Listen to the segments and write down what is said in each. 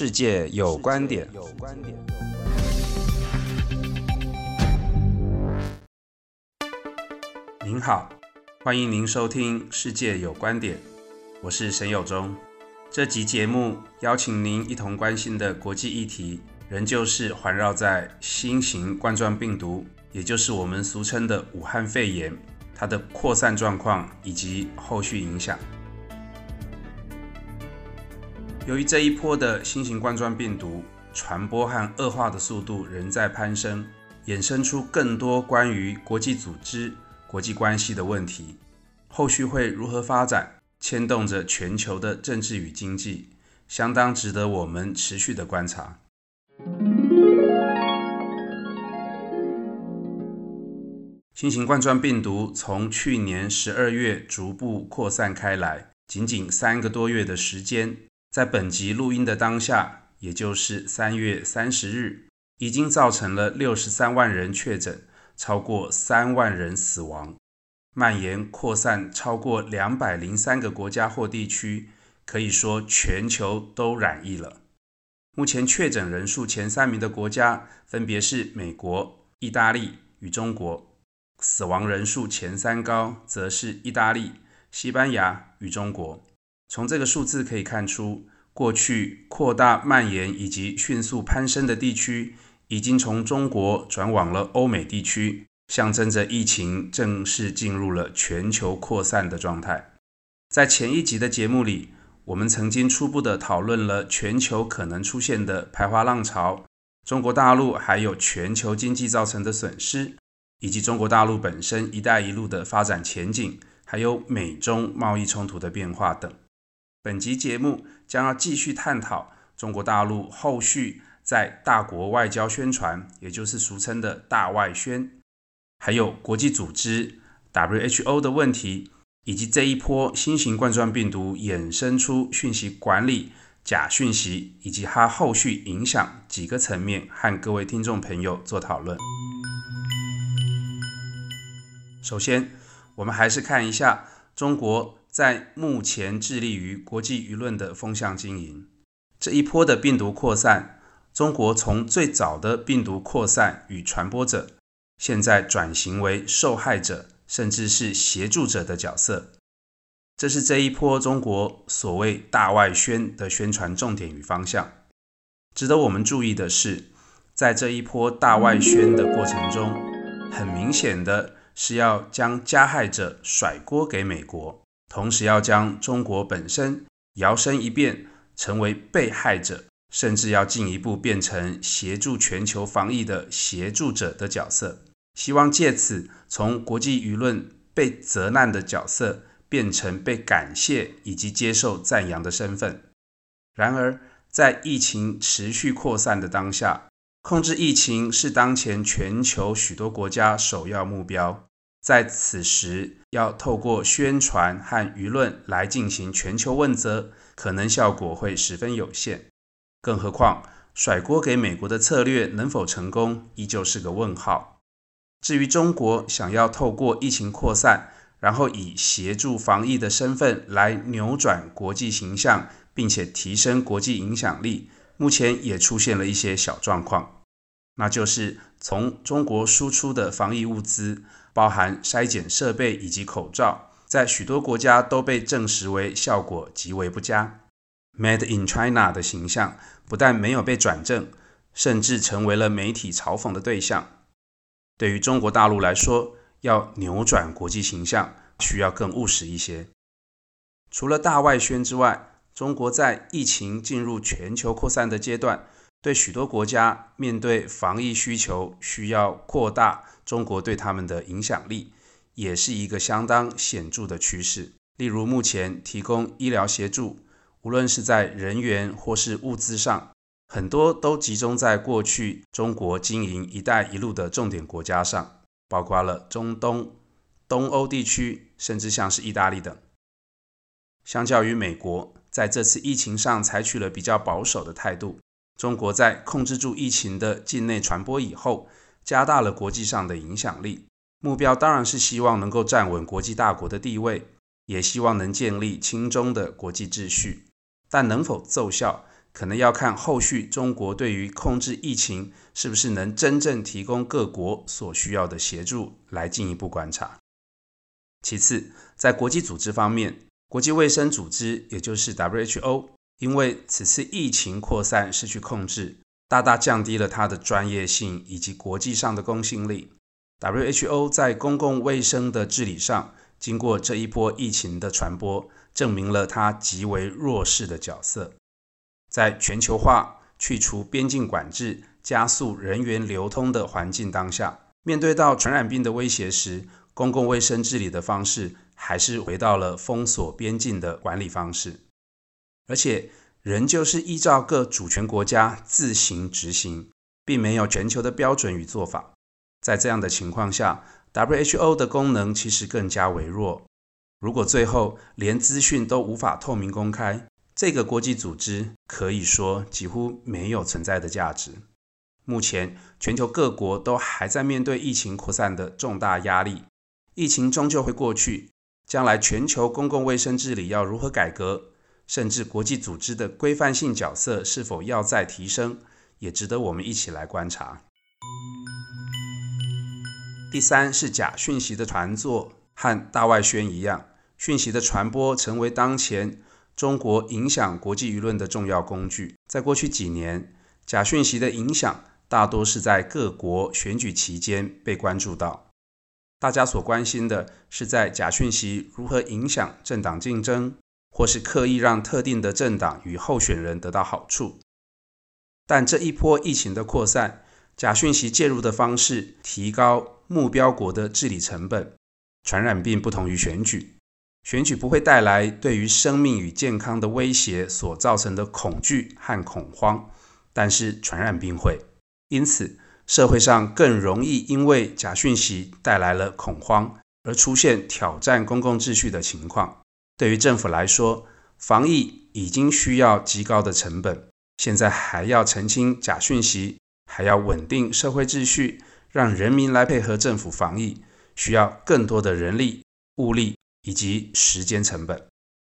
世界有观点。您好，欢迎您收听《世界有观点》，我是沈友忠。这集节目邀请您一同关心的国际议题，仍旧是环绕在新型冠状病毒，也就是我们俗称的武汉肺炎，它的扩散状况以及后续影响。由于这一波的新型冠状病毒传播和恶化的速度仍在攀升，衍生出更多关于国际组织、国际关系的问题。后续会如何发展，牵动着全球的政治与经济，相当值得我们持续的观察。新型冠状病毒从去年十二月逐步扩散开来，仅仅三个多月的时间。在本集录音的当下，也就是三月三十日，已经造成了六十三万人确诊，超过三万人死亡，蔓延扩散超过两百零三个国家或地区，可以说全球都染疫了。目前确诊人数前三名的国家分别是美国、意大利与中国，死亡人数前三高则是意大利、西班牙与中国。从这个数字可以看出，过去扩大蔓延以及迅速攀升的地区，已经从中国转往了欧美地区，象征着疫情正式进入了全球扩散的状态。在前一集的节目里，我们曾经初步的讨论了全球可能出现的排华浪潮、中国大陆还有全球经济造成的损失，以及中国大陆本身“一带一路”的发展前景，还有美中贸易冲突的变化等。本集节目将要继续探讨中国大陆后续在大国外交宣传，也就是俗称的大外宣，还有国际组织 WHO 的问题，以及这一波新型冠状病毒衍生出讯息管理、假讯息以及它后续影响几个层面，和各位听众朋友做讨论。首先，我们还是看一下中国。在目前致力于国际舆论的风向经营，这一波的病毒扩散，中国从最早的病毒扩散与传播者，现在转型为受害者，甚至是协助者的角色。这是这一波中国所谓大外宣的宣传重点与方向。值得我们注意的是，在这一波大外宣的过程中，很明显的是要将加害者甩锅给美国。同时要将中国本身摇身一变成为被害者，甚至要进一步变成协助全球防疫的协助者的角色，希望借此从国际舆论被责难的角色变成被感谢以及接受赞扬的身份。然而，在疫情持续扩散的当下，控制疫情是当前全球许多国家首要目标。在此时，要透过宣传和舆论来进行全球问责，可能效果会十分有限。更何况，甩锅给美国的策略能否成功，依旧是个问号。至于中国想要透过疫情扩散，然后以协助防疫的身份来扭转国际形象，并且提升国际影响力，目前也出现了一些小状况，那就是从中国输出的防疫物资。包含筛检设备以及口罩，在许多国家都被证实为效果极为不佳。Made in China 的形象不但没有被转正，甚至成为了媒体嘲讽的对象。对于中国大陆来说，要扭转国际形象，需要更务实一些。除了大外宣之外，中国在疫情进入全球扩散的阶段。对许多国家面对防疫需求，需要扩大中国对他们的影响力，也是一个相当显著的趋势。例如，目前提供医疗协助，无论是在人员或是物资上，很多都集中在过去中国经营“一带一路”的重点国家上，包括了中东、东欧地区，甚至像是意大利等。相较于美国，在这次疫情上采取了比较保守的态度。中国在控制住疫情的境内传播以后，加大了国际上的影响力。目标当然是希望能够站稳国际大国的地位，也希望能建立轻中的国际秩序。但能否奏效，可能要看后续中国对于控制疫情是不是能真正提供各国所需要的协助来进一步观察。其次，在国际组织方面，国际卫生组织也就是 WHO，因为此次疫情扩散失去控制，大大降低了它的专业性以及国际上的公信力。WHO 在公共卫生的治理上，经过这一波疫情的传播，证明了它极为弱势的角色。在全球化、去除边境管制、加速人员流通的环境当下，面对到传染病的威胁时，公共卫生治理的方式还是回到了封锁边境的管理方式，而且仍旧是依照各主权国家自行执行，并没有全球的标准与做法。在这样的情况下，WHO 的功能其实更加微弱。如果最后连资讯都无法透明公开，这个国际组织可以说几乎没有存在的价值。目前，全球各国都还在面对疫情扩散的重大压力。疫情终究会过去，将来全球公共卫生治理要如何改革，甚至国际组织的规范性角色是否要再提升，也值得我们一起来观察。第三是假讯息的传作，和大外宣一样，讯息的传播成为当前。中国影响国际舆论的重要工具，在过去几年，假讯息的影响大多是在各国选举期间被关注到。大家所关心的是，在假讯息如何影响政党竞争，或是刻意让特定的政党与候选人得到好处。但这一波疫情的扩散，假讯息介入的方式提高目标国的治理成本。传染病不同于选举。选举不会带来对于生命与健康的威胁所造成的恐惧和恐慌，但是传染病会，因此社会上更容易因为假讯息带来了恐慌而出现挑战公共秩序的情况。对于政府来说，防疫已经需要极高的成本，现在还要澄清假讯息，还要稳定社会秩序，让人民来配合政府防疫，需要更多的人力物力。以及时间成本，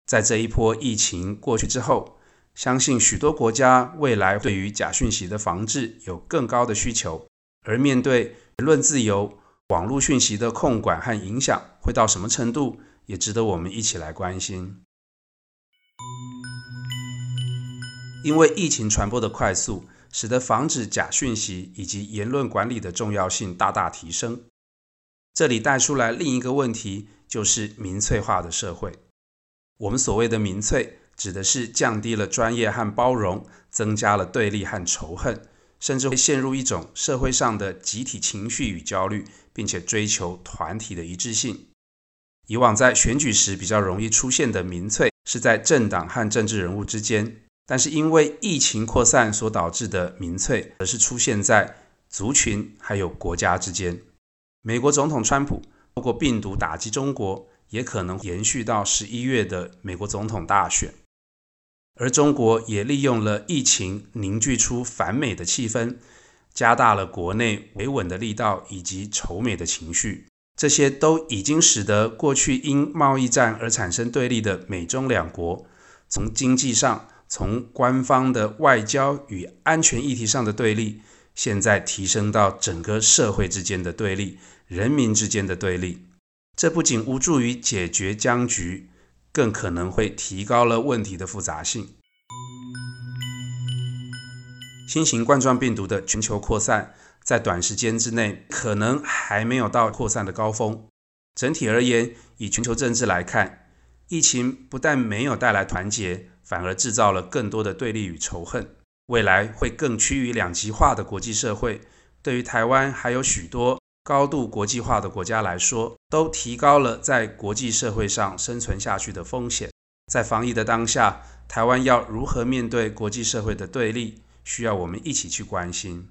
在这一波疫情过去之后，相信许多国家未来对于假讯息的防治有更高的需求。而面对言论自由、网络讯息的控管和影响会到什么程度，也值得我们一起来关心。因为疫情传播的快速，使得防止假讯息以及言论管理的重要性大大提升。这里带出来另一个问题。就是民粹化的社会。我们所谓的民粹，指的是降低了专业和包容，增加了对立和仇恨，甚至会陷入一种社会上的集体情绪与焦虑，并且追求团体的一致性。以往在选举时比较容易出现的民粹，是在政党和政治人物之间；但是因为疫情扩散所导致的民粹，则是出现在族群还有国家之间。美国总统川普。透过病毒打击中国，也可能延续到十一月的美国总统大选。而中国也利用了疫情凝聚出反美的气氛，加大了国内维稳的力道以及仇美的情绪。这些都已经使得过去因贸易战而产生对立的美中两国，从经济上、从官方的外交与安全议题上的对立，现在提升到整个社会之间的对立。人民之间的对立，这不仅无助于解决僵局，更可能会提高了问题的复杂性。新型冠状病毒的全球扩散，在短时间之内可能还没有到扩散的高峰。整体而言，以全球政治来看，疫情不但没有带来团结，反而制造了更多的对立与仇恨。未来会更趋于两极化的国际社会，对于台湾还有许多。高度国际化的国家来说，都提高了在国际社会上生存下去的风险。在防疫的当下，台湾要如何面对国际社会的对立，需要我们一起去关心。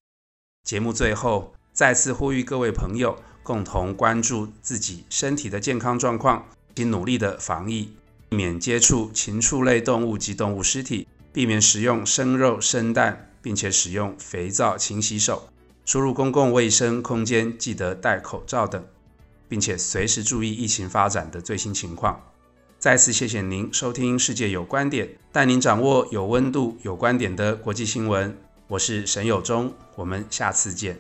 节目最后再次呼吁各位朋友共同关注自己身体的健康状况，及努力的防疫，避免接触禽畜类动物及动物尸体，避免食用生肉、生蛋，并且使用肥皂勤洗手，出入公共卫生空间记得戴口罩等，并且随时注意疫情发展的最新情况。再次谢谢您收听《世界有观点》，带您掌握有温度、有观点的国际新闻。我是沈友忠我们下次见。